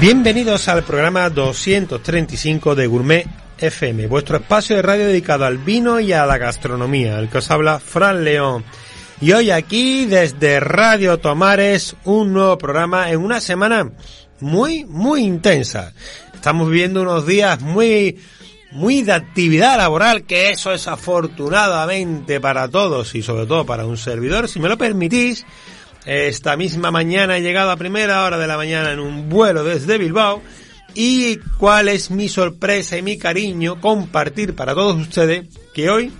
Bienvenidos al programa 235 de Gourmet FM, vuestro espacio de radio dedicado al vino y a la gastronomía, el que os habla Fran León. Y hoy aquí desde Radio Tomares un nuevo programa en una semana muy, muy intensa. Estamos viviendo unos días muy, muy de actividad laboral, que eso es afortunadamente para todos y sobre todo para un servidor. Si me lo permitís, esta misma mañana he llegado a primera hora de la mañana en un vuelo desde Bilbao y cuál es mi sorpresa y mi cariño compartir para todos ustedes que hoy,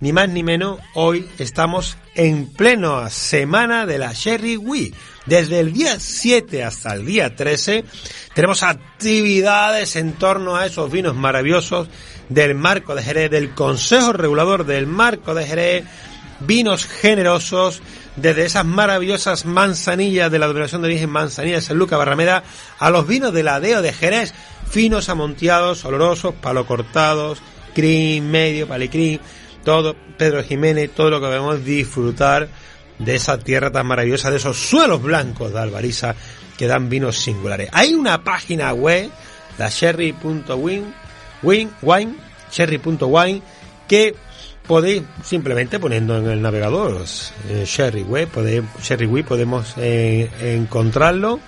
ni más ni menos, hoy estamos en pleno semana de la Sherry Week. Desde el día 7 hasta el día 13 tenemos actividades en torno a esos vinos maravillosos del marco de Jerez, del Consejo Regulador del Marco de Jerez, vinos generosos, desde esas maravillosas manzanillas de la denominación de origen manzanilla de San Lucas Barrameda a los vinos de la Deo de Jerez, finos, amonteados, olorosos, palo cortados, cream, medio, palicrín, todo, Pedro Jiménez, todo lo que podemos disfrutar de esa tierra tan maravillosa, de esos suelos blancos de Albariza que dan vinos singulares. Hay una página web, la sherry.win, win, wine, sherry.wine, que podéis simplemente poniendo en el navegador eh, Sherry Web, podéis, Sherry podemos eh, encontrarlo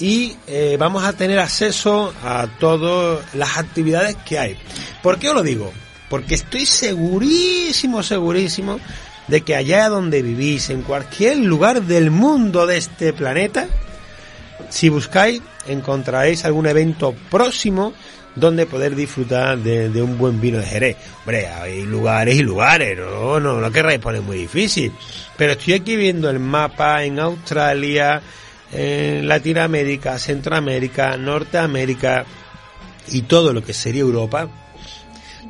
y eh, vamos a tener acceso a todas las actividades que hay. ¿Por qué os lo digo? Porque estoy segurísimo, segurísimo de que allá donde vivís, en cualquier lugar del mundo de este planeta, si buscáis, encontraréis algún evento próximo donde poder disfrutar de, un buen vino de Jerez. Hombre, hay lugares y lugares, no, no lo querráis poner muy difícil. Pero estoy aquí viendo el mapa en Australia, en Latinoamérica, Centroamérica, Norteamérica y todo lo que sería Europa,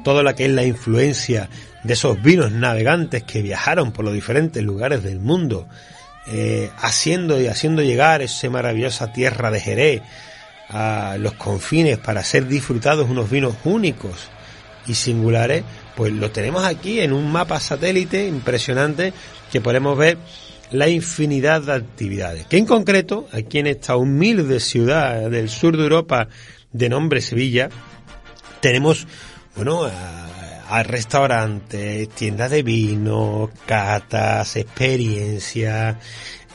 todo lo que es la influencia de esos vinos navegantes que viajaron por los diferentes lugares del mundo, eh, haciendo y haciendo llegar esa maravillosa tierra de Jerez a los confines para ser disfrutados unos vinos únicos y singulares, pues lo tenemos aquí en un mapa satélite impresionante que podemos ver la infinidad de actividades. Que en concreto, aquí en esta humilde ciudad del sur de Europa de nombre Sevilla, tenemos, bueno, a, restaurantes, tiendas de vino, catas, experiencias,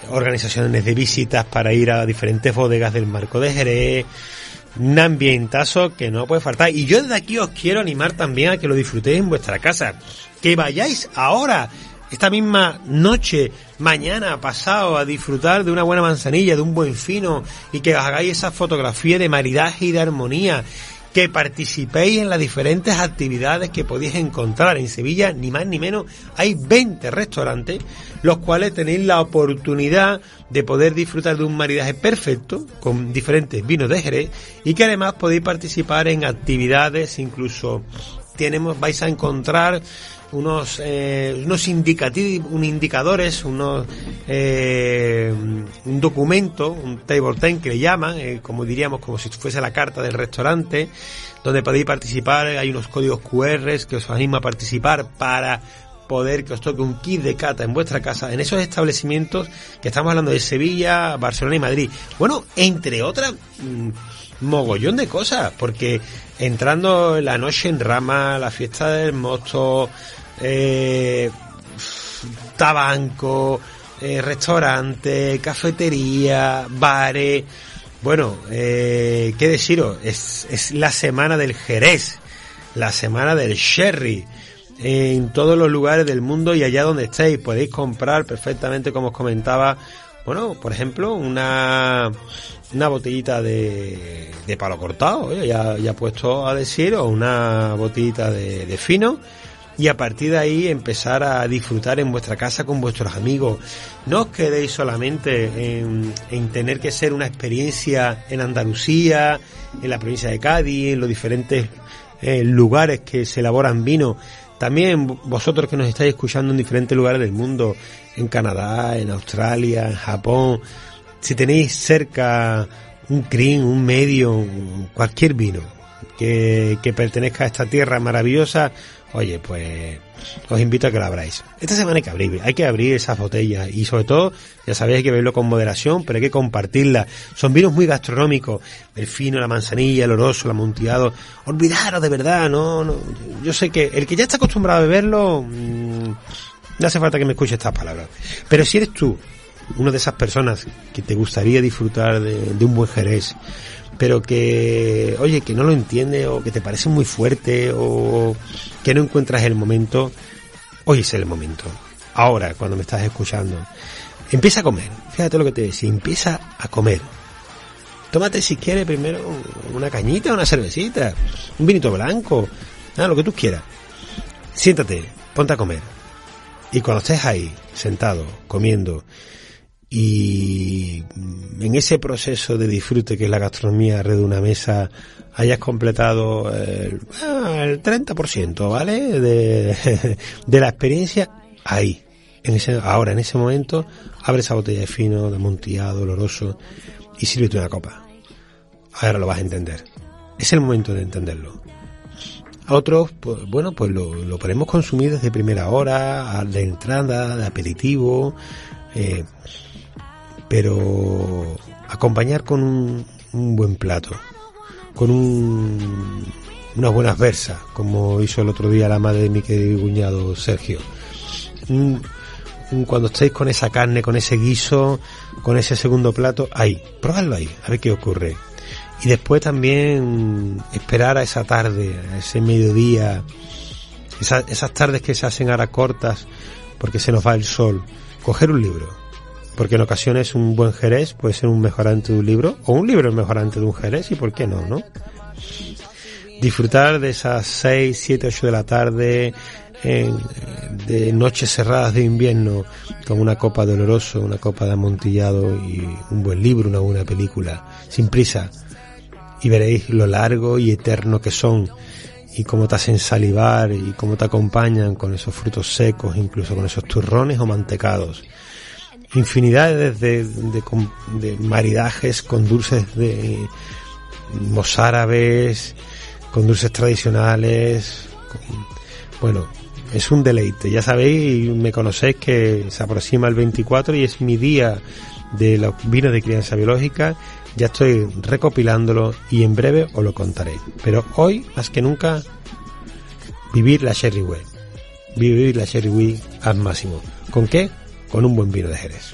organizaciones de visitas para ir a diferentes bodegas del Marco de Jerez, un ambientazo que no puede faltar. Y yo desde aquí os quiero animar también a que lo disfrutéis en vuestra casa. Que vayáis ahora, esta misma noche, mañana, pasado, a disfrutar de una buena manzanilla, de un buen fino, y que hagáis esa fotografía de maridaje y de armonía que participéis en las diferentes actividades que podéis encontrar en Sevilla, ni más ni menos. Hay 20 restaurantes, los cuales tenéis la oportunidad de poder disfrutar de un maridaje perfecto con diferentes vinos de Jerez y que además podéis participar en actividades, incluso tenemos, vais a encontrar unos eh, unos indicativos, un indicadores, unos eh, un documento, un table ten que le llaman, eh, como diríamos, como si fuese la carta del restaurante, donde podéis participar. Hay unos códigos QR que os anima a participar para poder que os toque un kit de cata en vuestra casa, en esos establecimientos que estamos hablando de Sevilla, Barcelona y Madrid. Bueno, entre otras, mm, mogollón de cosas, porque entrando en la noche en rama, la fiesta del mosto, eh, tabanco, eh, restaurante, cafetería, bares. Bueno, eh, ¿qué deciros? Es, es la semana del Jerez, la semana del Sherry. En todos los lugares del mundo y allá donde estéis podéis comprar perfectamente, como os comentaba, bueno, por ejemplo, una, una botellita de, de palo cortado, ya, ya puesto a decir, o una botellita de, fino y a partir de ahí empezar a disfrutar en vuestra casa con vuestros amigos. No os quedéis solamente en, tener que ser una experiencia en Andalucía, en la provincia de Cádiz, en los diferentes eh, lugares que se elaboran vino. También vosotros que nos estáis escuchando en diferentes lugares del mundo, en Canadá, en Australia, en Japón, si tenéis cerca un cream, un medio, cualquier vino, que, pertenezca a esta tierra maravillosa, oye, pues os invito a que lo abráis. Esta semana hay que abrir, hay que abrir esas botellas y sobre todo, ya sabéis, hay que beberlo con moderación, pero hay que compartirla. Son vinos muy gastronómicos, el fino, la manzanilla, el oroso, el amontillado. Olvidaros de verdad, no, no. Yo sé que el que ya está acostumbrado a beberlo, mmm, no hace falta que me escuche estas palabras. Pero si eres tú, una de esas personas que te gustaría disfrutar de un buen jerez, pero que, oye, que no lo entiende o que te parece muy fuerte o que no encuentras el momento, hoy es el momento. Ahora, cuando me estás escuchando, empieza a comer. Fíjate lo que te decía, empieza a comer. Tómate si quieres primero una cañita, una cervecita, un vinito blanco, nada, lo que tú quieras. Siéntate, ponte a comer. Y cuando estés ahí, sentado, comiendo, y en ese proceso de disfrute que es la gastronomía red de una mesa hayas completado el, ah, el 30%, ¿vale? De, de, la experiencia ahí. En ese, ahora, en ese momento, abre esa botella de fino, de amontillado, oloroso y sírvete una copa. Ahora lo vas a entender. Es el momento de entenderlo. A otros, pues, bueno, pues lo, lo podemos consumir desde primera hora, de entrada, de aperitivo, eh, pero acompañar con un, un buen plato, con un, unas buenas versas, como hizo el otro día la madre de mi querido cuñado Sergio. Un, cuando estéis con esa carne, con ese guiso, con ese segundo plato, ahí, probadlo ahí, a ver qué ocurre. Y después también esperar a esa tarde, a ese mediodía, esa, esas tardes que se hacen ahora cortas porque se nos va el sol, coger un libro, porque en ocasiones un buen jerez puede ser un mejorante de un libro o un libro es mejorante de un jerez y por qué no, ¿no? Disfrutar de esas 6, 7, 8 de la tarde de noches cerradas de invierno con una copa de oloroso, una copa de amontillado y un buen libro, una buena película, sin prisa. Y veréis lo largo y eterno que son y cómo te hacen salivar y cómo te acompañan con esos frutos secos, incluso con esos turrones o mantecados infinidades de, de, de, maridajes con dulces de mozárabes, con dulces tradicionales. Bueno, es un deleite. Ya sabéis, me conocéis que se aproxima el 24 y es mi día de los vinos de crianza biológica. Ya estoy recopilándolo y en breve os lo contaré. Pero hoy, más que nunca, vivir la Sherry Way. Vivir la Sherry Way al máximo. ¿Con qué? Con un buen vino de Jerez.